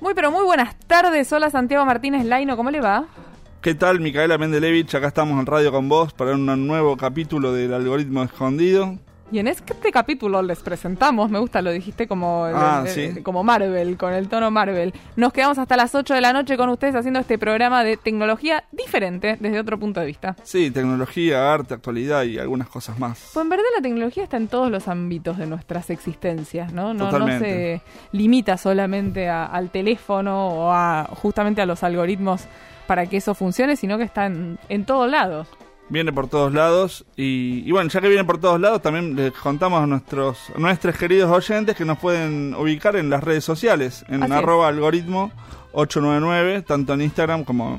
Muy pero muy buenas tardes. Hola Santiago Martínez Laino, ¿cómo le va? ¿Qué tal, Micaela Mendelevich? Acá estamos en radio con vos para un nuevo capítulo del algoritmo escondido. Y en este capítulo les presentamos, me gusta, lo dijiste como, ah, como Marvel, con el tono Marvel. Nos quedamos hasta las 8 de la noche con ustedes haciendo este programa de tecnología diferente desde otro punto de vista. Sí, tecnología, arte, actualidad y algunas cosas más. Pues en verdad la tecnología está en todos los ámbitos de nuestras existencias, ¿no? No, no se limita solamente al teléfono o a justamente a los algoritmos para que eso funcione, sino que está en, en todos lados viene por todos lados. Y, bueno, ya que viene por todos lados, también les contamos a nuestros, nuestros queridos oyentes que nos pueden ubicar en las redes sociales, en arroba algoritmo 899, tanto en Instagram como,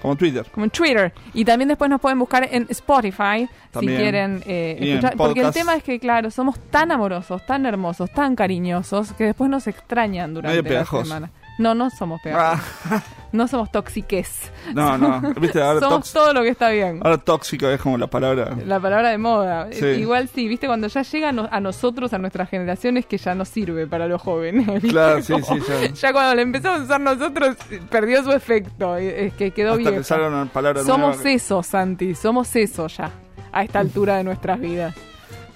como Twitter. Como en Twitter. Y también después nos pueden buscar en Spotify si quieren eh, escuchar. Porque el tema es que, claro, somos tan amorosos, tan hermosos, tan cariñosos, que después nos extrañan durante la semana. No, no somos pegajosos. Ah. No somos tóxiques. No, no. ¿Viste? Ahora somos todo lo que está bien. Ahora tóxico es como la palabra. La palabra de moda. Igual sí, ¿viste? Cuando ya llega a nosotros, a nuestras generaciones, que ya no sirve para los jóvenes. Claro, sí, sí. Ya. ya. cuando le empezamos a usar nosotros, perdió su efecto. Es que quedó bien. Somos eso, Santi. Somos eso ya. A esta altura de nuestras vidas.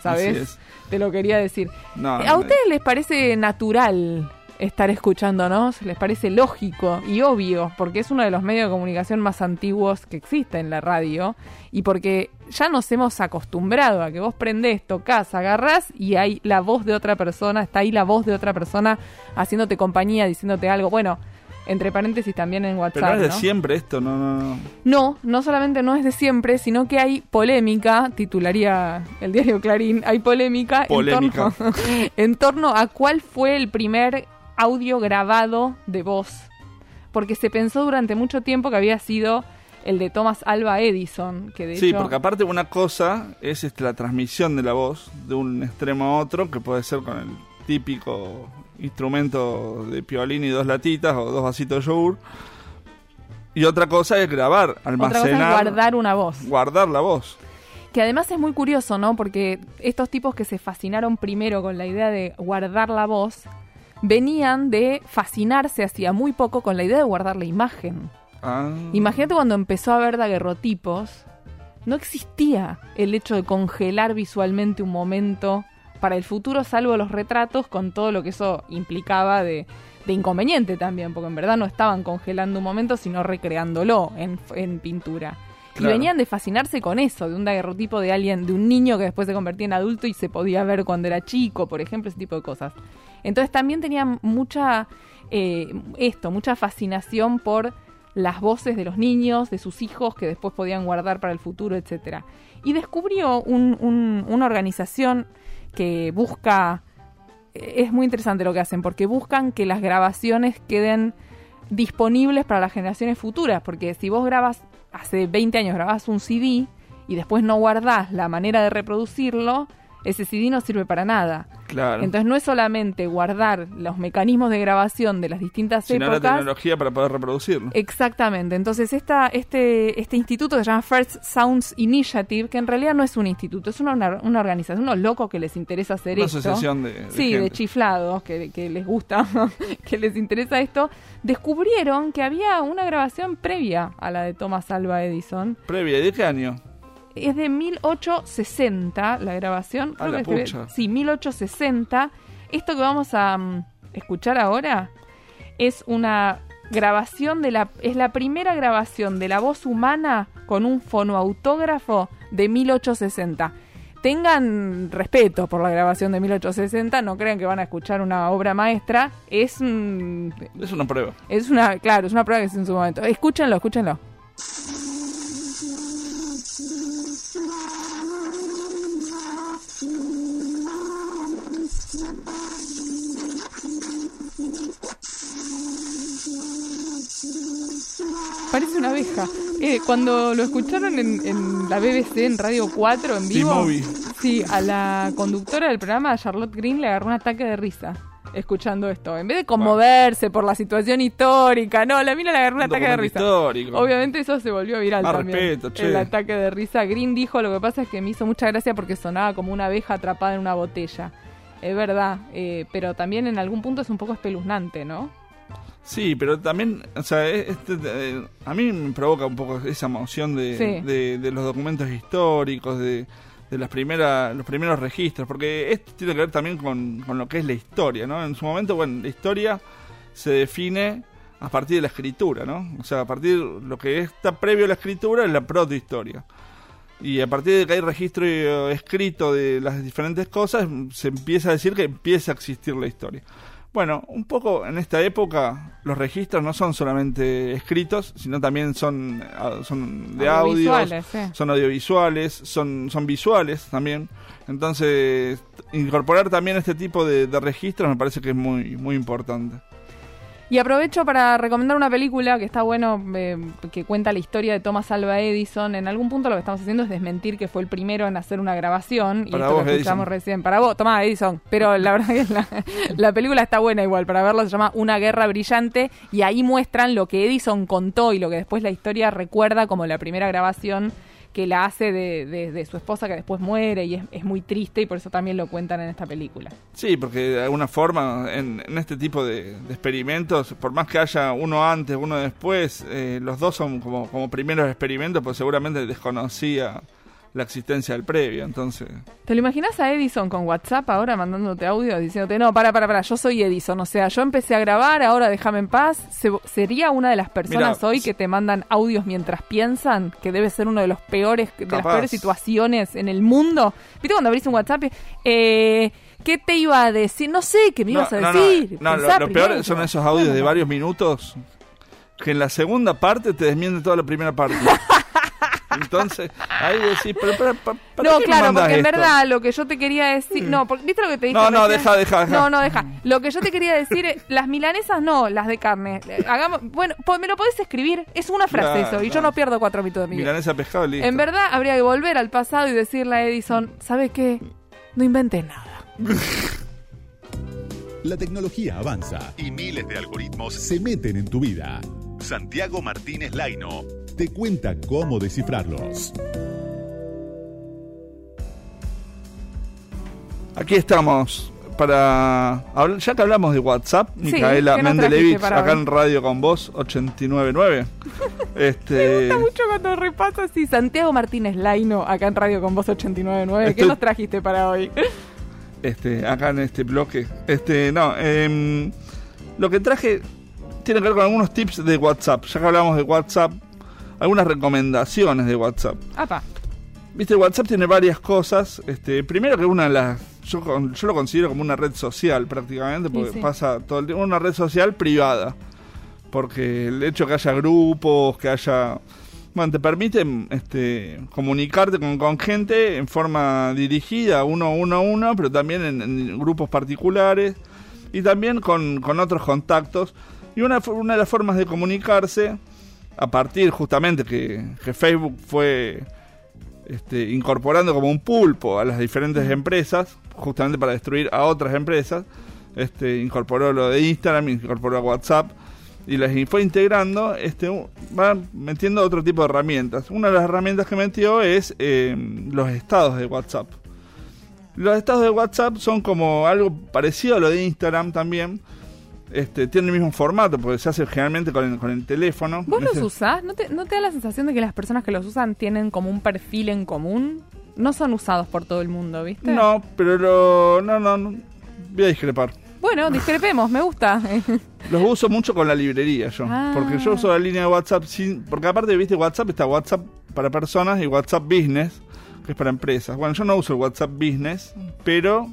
¿Sabes? Te lo quería decir. ¿A ustedes les parece natural estar escuchándonos, les parece lógico y obvio, porque es uno de los medios de comunicación más antiguos que existe en la radio y porque ya nos hemos acostumbrado a que vos prendés, tocas, agarrás y hay la voz de otra persona, está ahí la voz de otra persona haciéndote compañía, diciéndote algo. Bueno, entre paréntesis también en WhatsApp. Pero no es de siempre esto, no, no, no. No, no solamente no es de siempre, sino que hay polémica, titularía el diario Clarín, hay polémica, polémica. en torno a cuál fue el primer audio grabado de voz, porque se pensó durante mucho tiempo que había sido el de Thomas Alva Edison, que de Sí, porque aparte una cosa es este, la transmisión de la voz de un extremo a otro, que puede ser con el típico instrumento de piolín y dos latitas o dos vasitos de yogur. Y otra cosa es grabar, almacenar. guardar una voz. Guardar la voz. Que además es muy curioso, ¿no? Porque estos tipos que se fascinaron primero con la idea de guardar la voz, venían de fascinarse hacía muy poco con la idea de guardar la imagen. Ah. Imagínate cuando empezó a ver daguerrotipos, no existía el hecho de congelar visualmente un momento para el futuro, salvo los retratos, con todo lo que eso implicaba de, inconveniente también, porque en verdad no estaban congelando un momento, sino recreándolo en, pintura. Y venían de fascinarse con eso, de un daguerrotipo de alguien, de un niño que después se convertía en adulto y se podía ver cuando era chico, por ejemplo, ese tipo de cosas. Entonces también tenía mucha, eh, esto, mucha fascinación por las voces de los niños, de sus hijos, que después podían guardar para el futuro, etc. Y descubrió una organización que busca, es muy interesante lo que hacen, porque buscan que las grabaciones queden disponibles para las generaciones futuras, porque si vos grabas, hace 20 años grabas un CD y después no guardás la manera de reproducirlo, ese CD no sirve para nada. Claro. Entonces no es solamente guardar los mecanismos de grabación de las distintas Sino épocas. la tecnología para poder reproducirlo. Exactamente. Entonces esta, este, este instituto se llama First Sounds Initiative, que en realidad no es un instituto, es una, una, organización, unos locos que les interesa hacer una esto. asociación de, Sí, de chiflados que, que les gusta, que les interesa esto. Descubrieron que había una grabación previa a la de Thomas Alva Edison. ¿Previa? ¿De qué año? Es de 1860 la grabación. A la pucha. sí, 1860. Esto que vamos a mm, escuchar ahora es una grabación de la es la primera grabación de la voz humana con un fonoautógrafo de 1860. Tengan respeto por la grabación de 1860, no crean que van a escuchar una obra maestra, es es una prueba. Es una, claro, es una prueba que es en su momento. Escúchenlo, escúchenlo. Eh, cuando lo escucharon en, en la BBC, en Radio 4, en vivo, sí, a la conductora del programa, Charlotte Green, le agarró un ataque de risa escuchando esto. En vez de conmoverse por la situación histórica, no, la mina le agarró un ataque de risa. histórico. Obviamente eso se volvió viral Más también. respeto, che. El ataque de risa. Green dijo, lo que pasa es que me hizo mucha gracia porque sonaba como una abeja atrapada en una botella. Es verdad, eh, pero también en algún punto es un poco espeluznante, ¿no? Sí, pero también, o sea, e- este, eh, a mí me provoca un poco esa emoción de, Sí. de, de los documentos históricos, de, de las primeras, los primeros registros, porque esto tiene que ver también con, con lo que es la historia, ¿no? En su momento, bueno, la historia se define a partir de la escritura, ¿no? O sea, a partir de lo que está previo a la escritura es la protohistoria. Y a partir de que hay registro eh, escrito de las diferentes cosas, se empieza a decir que empieza a existir la historia. Bueno, un poco en esta época los registros no son solamente escritos, sino también son, ah, son de audios, sí. son audiovisuales, son, son visuales también. Entonces, incorporar también este tipo de, de registros me parece que es muy, muy importante. Y aprovecho para recomendar una película que está bueno, eh, que cuenta la historia de Thomas Alva Edison. En algún punto lo que estamos haciendo es desmentir que fue el primero en hacer una grabación. y Para esto vos, lo escuchamos Edison. recién. Para vos, Tomás Edison. Pero la verdad que la, la película está buena igual. Para verlo se llama Una guerra brillante. Y ahí muestran lo que Edison contó y lo que después la historia recuerda como la primera grabación que la hace de, de- su esposa que después muere y es, muy triste y por eso también lo cuentan en esta película. Sí, porque de alguna forma en, en este tipo de, de experimentos, por más que haya uno antes, uno después, eh, los dos son como, como primeros experimentos, pues seguramente desconocía la existencia del previo, entonces... ¿Te lo imaginas a Edison con WhatsApp ahora mandándote audio diciéndote, no, para, para, para, yo soy Edison, o sea, yo empecé a grabar, ahora déjame en paz? Se- ¿Sería una de las personas hoy que te mandan audios mientras piensan? Que debe ser uno de los peores, de las peores situaciones en el mundo. ¿Viste cuando abrís un WhatsApp? Eh, ¿Qué te iba a decir? No sé, ¿qué me ibas a no, decir? no, lo, peor son esos audios de varios minutos que en la segunda parte te desmiente toda la primera parte. Entonces, ahí decís, pero, pero, ¿para qué No, claro, porque en esto? verdad lo que yo te quería decir. No, porque, ¿viste lo que te dije? No, no, deja, deja, deja. No, no, deja. Lo que yo te quería decir, es, las milanesas no, las de carne. Eh, Hagamos, bueno, me lo podés escribir. Es una frase Claro, eso, y yo no pierdo cuatro minutos de mi vida. Milanesa pescado, listo. En verdad, habría que volver al pasado y decirle a Edison, ¿sabes qué? No inventes nada. La tecnología avanza y miles de algoritmos. se meten en tu vida. Santiago Martínez Laino. Te cuenta cómo descifrarlos. Aquí estamos para hablar, ya que hablamos de WhatsApp, Sí, Micaela ¿qué nos Mendelevich, acá en Radio con Vos 899. este, Me gusta mucho cuando repasas así. Santiago Martínez Laino, acá en Radio con Voz 899. ¿Qué nos trajiste para hoy? este, acá en este bloque. Este, no, em, lo que traje tiene que ver con algunos tips de WhatsApp. Ya que hablamos de WhatsApp, algunas recomendaciones de WhatsApp. Apa. Viste, WhatsApp tiene varias cosas. Este, primero que una de las. Yo, lo considero como una red social prácticamente, porque sí. pasa todo el tiempo. Una red social privada. Porque el hecho que haya grupos, que haya. Bueno, te permite este, comunicarte con, con gente en forma dirigida, uno, uno a uno, pero también en, en grupos particulares y también con, con otros contactos. Y una, una de las formas de comunicarse, a partir justamente que, que Facebook fue este, incorporando como un pulpo a las diferentes empresas, justamente para destruir a otras empresas. Este, incorporó lo de Instagram, incorporó a WhatsApp y las fue integrando, este, va metiendo otro tipo de herramientas. Una de las herramientas que metió es eh, los estados de WhatsApp. Los estados de WhatsApp son como algo parecido a lo de Instagram también. Este, tiene el mismo formato porque se hace generalmente con el, con el teléfono. ¿Vos los Ese- usás? ¿No te, ¿No te da la sensación de que las personas que los usan tienen como un perfil en común? No son usados por todo el mundo, ¿viste? No, pero lo, no, no, no, voy a discrepar. Bueno, discrepemos, me gusta. Los uso mucho con la librería yo. Ah. Porque yo uso la línea de WhatsApp sin. Porque aparte, viste, WhatsApp está WhatsApp para personas y WhatsApp Business, que es para empresas. Bueno, yo no uso el WhatsApp Business, pero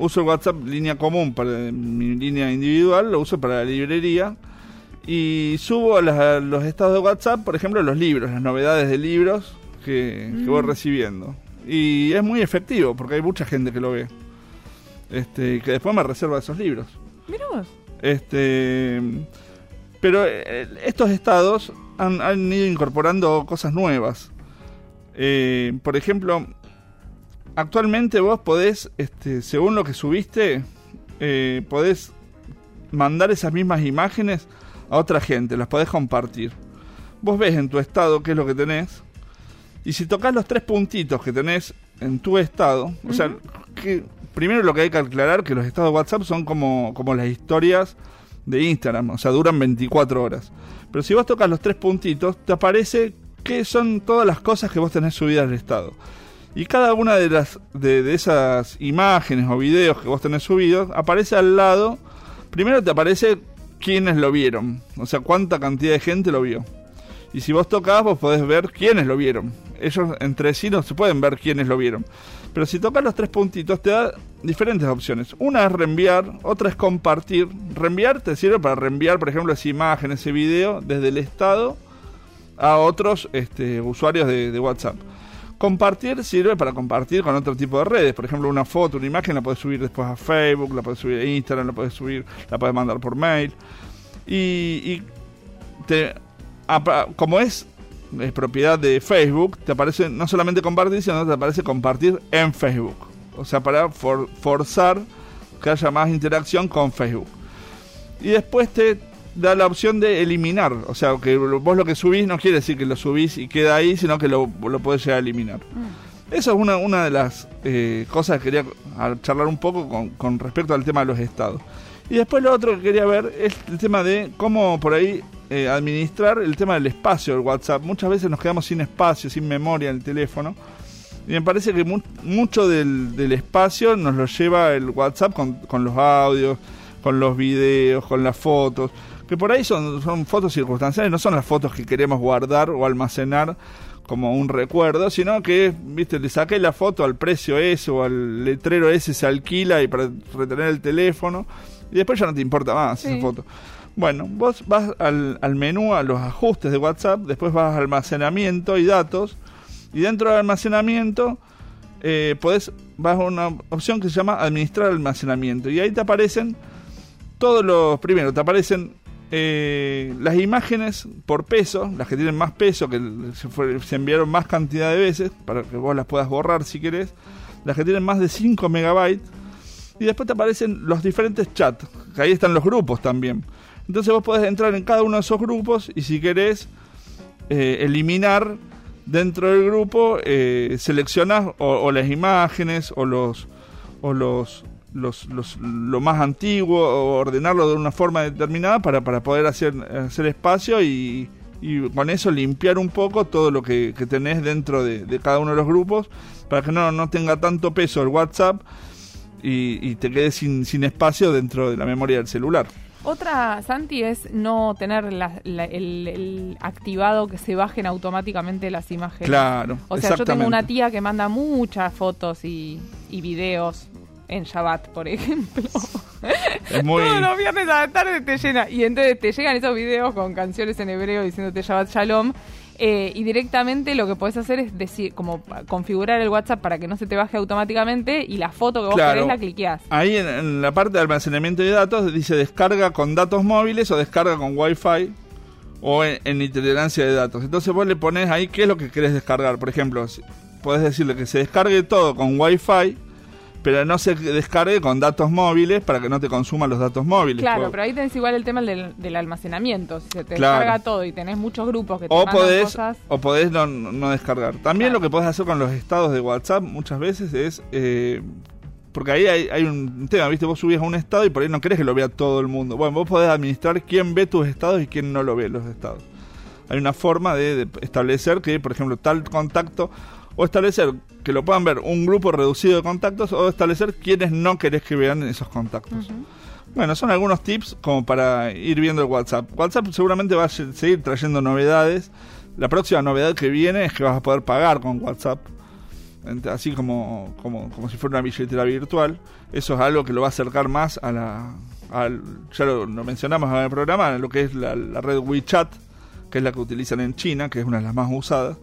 uso el WhatsApp línea común para mi línea individual, lo uso para la librería. Y subo a las- a los estados de WhatsApp, por ejemplo, los libros, las novedades de libros que, que voy recibiendo. Y es muy efectivo porque hay mucha gente que lo ve. Este, que después me reserva esos libros. Mira vos. Este, pero eh, estos estados han, han ido incorporando cosas nuevas. Eh, por ejemplo, actualmente vos podés, este, según lo que subiste, eh, podés mandar esas mismas imágenes a otra gente, las podés compartir. Vos ves en tu estado qué es lo que tenés. Y si tocas los tres puntitos que tenés en tu estado, o sea, que primero lo que hay que aclarar que los estados de WhatsApp son como, como las historias de Instagram, o sea, duran 24 horas. Pero si vos tocas los tres puntitos, te aparece que son todas las cosas que vos tenés subidas al estado. Y cada una de las de, de esas imágenes o videos que vos tenés subidos aparece al lado. Primero te aparece quiénes lo vieron, o sea, cuánta cantidad de gente lo vio. Y si vos tocas, vos podés ver quiénes lo vieron. Ellos entre sí no se pueden ver quiénes lo vieron. Pero si tocas los tres puntitos, te da diferentes opciones. Una es reenviar, otra es compartir. Reenviar te sirve para reenviar, por ejemplo, esa imagen, ese video, desde el estado a otros este, usuarios de, de WhatsApp. Compartir sirve para compartir con otro tipo de redes. Por ejemplo, una foto, una imagen la puedes subir después a Facebook, la puedes subir a Instagram, la puedes subir, la puedes mandar por mail. Y, te, como es, propiedad de Facebook, te aparece no solamente compartir, sino te aparece compartir en Facebook. O sea, para for- forzar que haya más interacción con Facebook. Y después te da la opción de eliminar. O sea, que vos lo que subís no quiere decir que lo subís y queda ahí, sino que lo, lo podés llegar a eliminar. Eso es una, una de las eh, cosas que quería charlar un poco con, con respecto al tema de los estados. Y después lo otro que quería ver es el tema de cómo por ahí eh, administrar el tema del espacio del WhatsApp. Muchas veces nos quedamos sin espacio, sin memoria en el teléfono. Y me parece que mu- mucho del, del espacio nos lo lleva el WhatsApp con, con los audios, con los videos, con las fotos. Que por ahí son, son fotos circunstanciales, no son las fotos que queremos guardar o almacenar como un recuerdo, sino que, viste, le saqué la foto al precio ese o al letrero ese, se alquila y para retener el teléfono. Y después ya no te importa más Sí. esa foto. Bueno, vos vas al, al menú, a los ajustes de WhatsApp, después vas a almacenamiento y datos, y dentro del almacenamiento eh, podés, vas a una opción que se llama administrar almacenamiento, y ahí te aparecen todos los, primero te aparecen eh, las imágenes por peso, las que tienen más peso, que se, enviaron más cantidad de veces, para que vos las puedas borrar si querés, las que tienen más de 5 megabytes, y después te aparecen los diferentes chats, que ahí están los grupos también. Entonces vos podés entrar en cada uno de esos grupos y si querés eh, eliminar dentro del grupo, eh, seleccionás o, o las imágenes o los o los, los, los- lo más antiguo o ordenarlo de una forma determinada para, para poder hacer, hacer espacio y, y con eso limpiar un poco todo lo que, que tenés dentro de, de cada uno de los grupos para que no, no tenga tanto peso el WhatsApp y, y te quedes sin, sin espacio dentro de la memoria del celular. Otra, Santi, es no tener la- la- el, el activado que se bajen automáticamente las imágenes. Claro, O sea, yo tengo una tía que manda muchas fotos y, y videos en Shabbat, por ejemplo. Es muy... Todos los viernes a la tarde te llena. Y entonces te llegan esos videos con canciones en hebreo diciéndote Shabbat Shalom. eh, y directamente lo que podés hacer es decir, como configurar el WhatsApp para que no se te baje automáticamente y la foto que vos Claro. querés la cliqueás. Ahí en, en la parte de almacenamiento de datos dice descarga con datos móviles o descarga con Wi-Fi o en, en intolerancia de datos. Entonces vos le pones ahí qué es lo que querés descargar. Por ejemplo, podés decirle que se descargue todo con Wi-Fi, pero no se descargue con datos móviles para que no te consuman los datos móviles. Claro, pero ahí tenés igual el tema del, del almacenamiento. Si se te Claro. descarga todo y tenés muchos grupos que te o mandan podés, cosas. o podés no, no descargar. También Claro. lo que podés hacer con los estados de WhatsApp muchas veces es... eh, porque ahí hay, hay un tema, ¿viste? Vos subís a un estado y por ahí no querés que lo vea todo el mundo. Bueno, vos podés administrar quién ve tus estados y quién no lo ve los estados. Hay una forma de, de establecer que, por ejemplo, tal contacto, o establecer que lo puedan ver un grupo reducido de contactos, o establecer quiénes no querés que vean esos contactos. Ujú. Bueno, son algunos tips como para ir viendo el WhatsApp. WhatsApp seguramente va a se- seguir trayendo novedades. La próxima novedad que viene es que vas a poder pagar con WhatsApp. Así como, como, como si fuera una billetera virtual. Eso es algo que lo va a acercar más a la... al- ya lo, lo mencionamos en el programa, lo que es la, la red WeChat, que es la que utilizan en China, que es una de las más usadas.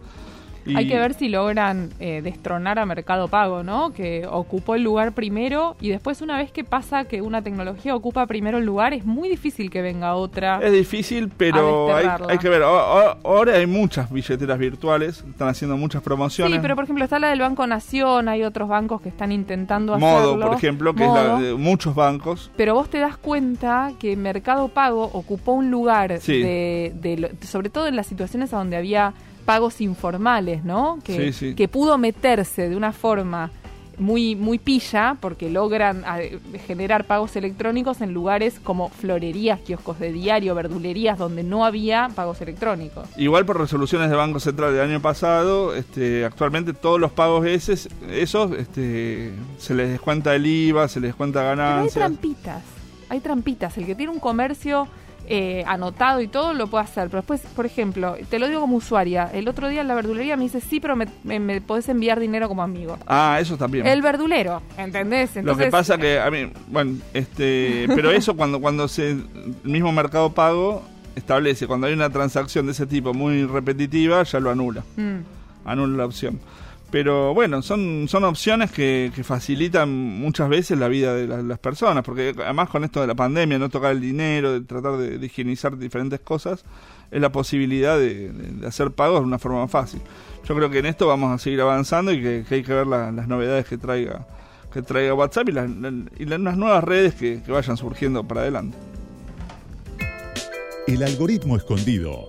Y- Hay que ver si logran eh, destronar a Mercado Pago, ¿no? Que ocupó el lugar primero y después una vez que pasa que una tecnología ocupa primero el lugar, es muy difícil que venga otra. Es difícil, pero hay, que ver. Ahora hay muchas billeteras virtuales, están haciendo muchas promociones. Sí, pero por ejemplo está la del Banco Nación, hay otros bancos que están intentando Modo, hacerlo. por ejemplo, que es la Modo. de muchos bancos. Pero vos te das cuenta que Mercado Pago ocupó un lugar, Sí. de, de sobre todo en las situaciones a donde había pagos informales, ¿no? Que, Sí, sí. que pudo meterse de una forma muy muy pilla porque logran ah, generar pagos electrónicos en lugares como florerías, kioscos de diario, verdulerías donde no había pagos electrónicos. Igual por resoluciones del Banco Central del año pasado, este, actualmente todos los pagos esos, esos este, se les descuenta el IVA, se les descuenta Pero hay ganancias. trampitas, hay trampitas. El que tiene un comercio eh, anotado y todo lo puede hacer. Pero después, por ejemplo, te lo digo como usuaria, el otro día en la verdulería me dice, sí, pero me, me, me podés enviar dinero como amigo. Ah, eso también. El verdulero, ¿entendés? Lo Entonces, que pasa que, a mí, bueno, este, pero eso cuando, cuando se, el mismo Mercado Pago establece, cuando hay una transacción de ese tipo muy repetitiva, ya lo anula. mm, anula la opción. Pero bueno, son, son opciones que, que facilitan muchas veces la vida de la- las personas, porque además con esto de la pandemia, no tocar el dinero, de tratar de, de higienizar diferentes cosas, es la posibilidad de, hacer pagos de una forma fácil. Yo creo que en esto vamos a seguir avanzando y que, hay que ver la- las novedades que traiga que traiga WhatsApp y las, y las nuevas redes que vayan surgiendo para adelante. El algoritmo escondido.